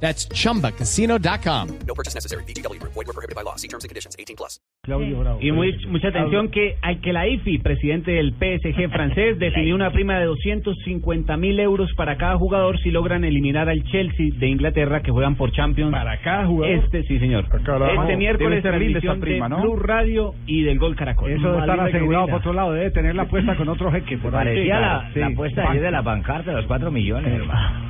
That's chumbacasino.com. No purchase necessary. BGW. Void were prohibited by law. See terms and conditions. 18 plus. Y muy- mucha atención que Al-Khelaifi, presidente del PSG francés, definió una prima de 250 mil euros para cada jugador si logran eliminar al Chelsea de Inglaterra que juegan por Champions. Para cada jugador. Este, sí, señor. carajo. Este miércoles transmisión prima, de ¿no? Blue Radio y del Gol Caracol. Eso de estar asegurado que por otro lado, debe tener la apuesta con otro jeque. Por ahí. Parecía la, Sí, la apuesta ayer de la pancarta de los cuatro millones, hermano.